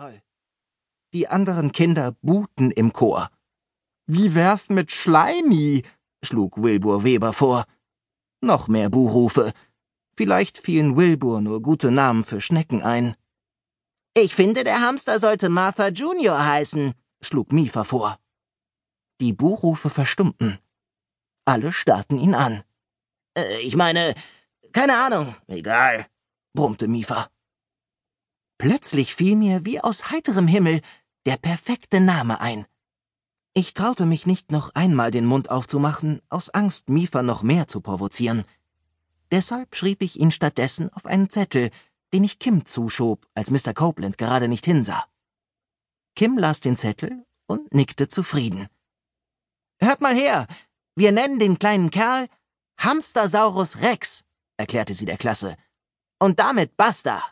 toll. Die anderen Kinder buhten im Chor. Wie wär's mit Schleimi? schlug Wilbur Weber vor. Noch mehr Buhrufe. Vielleicht fielen Wilbur nur gute Namen für Schnecken ein. Ich finde, der Hamster sollte Martha Junior heißen, schlug Mifa vor. Die Buhrufe verstummten. Alle starrten ihn an. Äh, ich meine, keine Ahnung, egal, brummte Mifa. Plötzlich fiel mir wie aus heiterem Himmel der perfekte Name ein. Ich traute mich nicht noch einmal den Mund aufzumachen, aus Angst, Mifa noch mehr zu provozieren. Deshalb schrieb ich ihn stattdessen auf einen Zettel, den ich Kim zuschob, als Mr. Copeland gerade nicht hinsah. Kim las den Zettel und nickte zufrieden. Hört mal her, wir nennen den kleinen Kerl Hamstersaurus Rex, erklärte sie der Klasse. Und damit basta.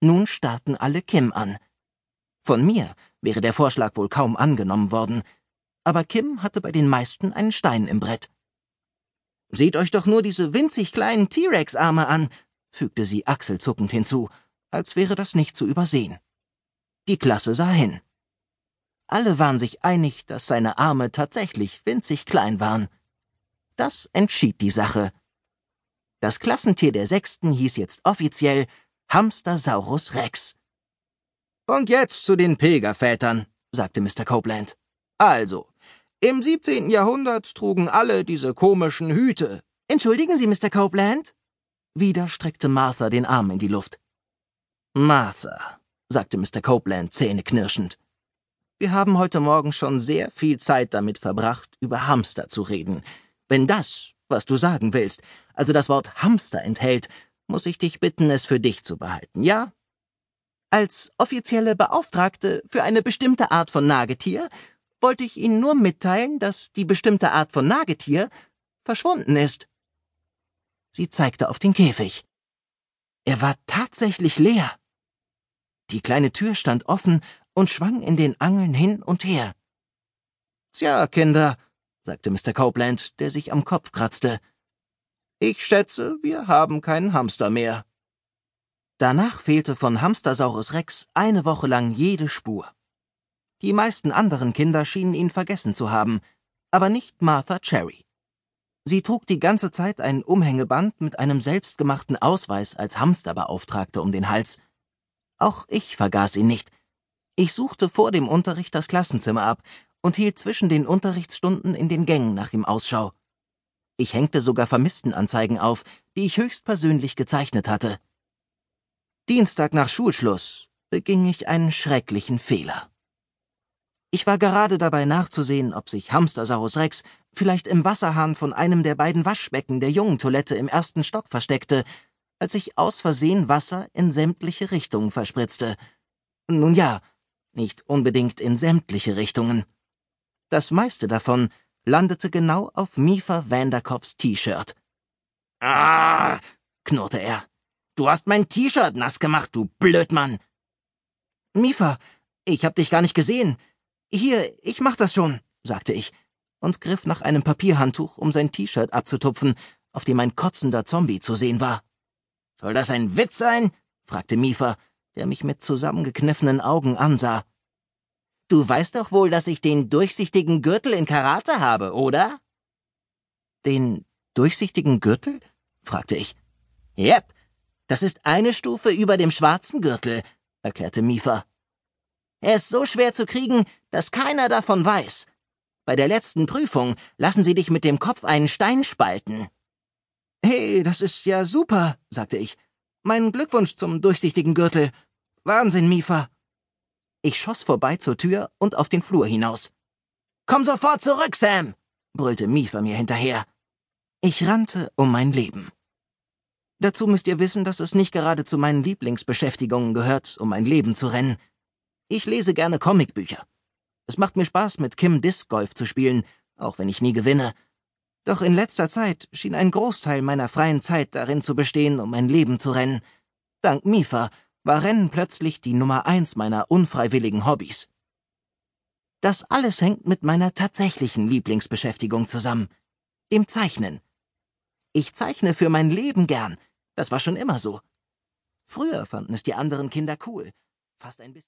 Nun starrten alle Kim an. Von mir wäre der Vorschlag wohl kaum angenommen worden, aber Kim hatte bei den meisten einen Stein im Brett. Seht euch doch nur diese winzig kleinen T-Rex-Arme an, fügte sie achselzuckend hinzu, als wäre das nicht zu übersehen. Die Klasse sah hin. Alle waren sich einig, dass seine Arme tatsächlich winzig klein waren. Das entschied die Sache. Das Klassentier der Sechsten hieß jetzt offiziell Hamstersaurus Rex. Und jetzt zu den Pilgervätern, sagte Mr. Copeland. Also, im 17. Jahrhundert trugen alle diese komischen Hüte. Entschuldigen Sie, Mr. Copeland? Wieder streckte Martha den Arm in die Luft. Martha, sagte Mr. Copeland zähneknirschend. Wir haben heute Morgen schon sehr viel Zeit damit verbracht, über Hamster zu reden. Wenn das, was du sagen willst, also das Wort Hamster enthält, muss ich dich bitten, es für dich zu behalten, ja? Als offizielle Beauftragte für eine bestimmte Art von Nagetier wollte ich Ihnen nur mitteilen, dass die bestimmte Art von Nagetier verschwunden ist. Sie zeigte auf den Käfig. Er war tatsächlich leer. Die kleine Tür stand offen und schwang in den Angeln hin und her. Tja, Kinder, sagte Mr. Copeland, der sich am Kopf kratzte. Ich schätze, wir haben keinen Hamster mehr. Danach fehlte von Hamstersaurus Rex eine Woche lang jede Spur. Die meisten anderen Kinder schienen ihn vergessen zu haben, aber nicht Martha Cherry. Sie trug die ganze Zeit ein Umhängeband mit einem selbstgemachten Ausweis als Hamsterbeauftragte um den Hals. Auch ich vergaß ihn nicht. Ich suchte vor dem Unterricht das Klassenzimmer ab und hielt zwischen den Unterrichtsstunden in den Gängen nach ihm Ausschau. Ich hängte sogar Vermisstenanzeigen auf, die ich höchstpersönlich gezeichnet hatte. Dienstag nach Schulschluss beging ich einen schrecklichen Fehler. Ich war gerade dabei nachzusehen, ob sich Hamstersaurus Rex vielleicht im Wasserhahn von einem der beiden Waschbecken der Jungentoilette im ersten Stock versteckte, als ich aus Versehen Wasser in sämtliche Richtungen verspritzte. Nun ja, nicht unbedingt in sämtliche Richtungen. Das meiste davon landete genau auf Mifa Vanderkoffs T-Shirt. Ah, knurrte er. Du hast mein T-Shirt nass gemacht, du Blödmann. Mifa, ich hab dich gar nicht gesehen. Hier, ich mach das schon, sagte ich und griff nach einem Papierhandtuch, um sein T-Shirt abzutupfen, auf dem ein kotzender Zombie zu sehen war. Soll das ein Witz sein? fragte Mifa, der mich mit zusammengekniffenen Augen ansah. Du weißt doch wohl, dass ich den durchsichtigen Gürtel in Karate habe, oder? Den durchsichtigen Gürtel? fragte ich. Yep, das ist eine Stufe über dem schwarzen Gürtel, erklärte Mifa. Er ist so schwer zu kriegen, dass keiner davon weiß. Bei der letzten Prüfung lassen sie dich mit dem Kopf einen Stein spalten. Hey, das ist ja super, sagte ich. Mein Glückwunsch zum durchsichtigen Gürtel. Wahnsinn, Mifa. Ich schoss vorbei zur Tür und auf den Flur hinaus. Komm sofort zurück, Sam, brüllte Mifa mir hinterher. Ich rannte um mein Leben. Dazu müsst ihr wissen, dass es nicht gerade zu meinen Lieblingsbeschäftigungen gehört, um mein Leben zu rennen. Ich lese gerne Comicbücher. Es macht mir Spaß, mit Kim Disc Golf zu spielen, auch wenn ich nie gewinne. Doch in letzter Zeit schien ein Großteil meiner freien Zeit darin zu bestehen, um mein Leben zu rennen. Dank Mifa war Rennen plötzlich die Nummer eins meiner unfreiwilligen Hobbys. Das alles hängt mit meiner tatsächlichen Lieblingsbeschäftigung zusammen, dem Zeichnen. Ich zeichne für mein Leben gern, das war schon immer so. Früher fanden es die anderen Kinder cool. Fast ein bisschen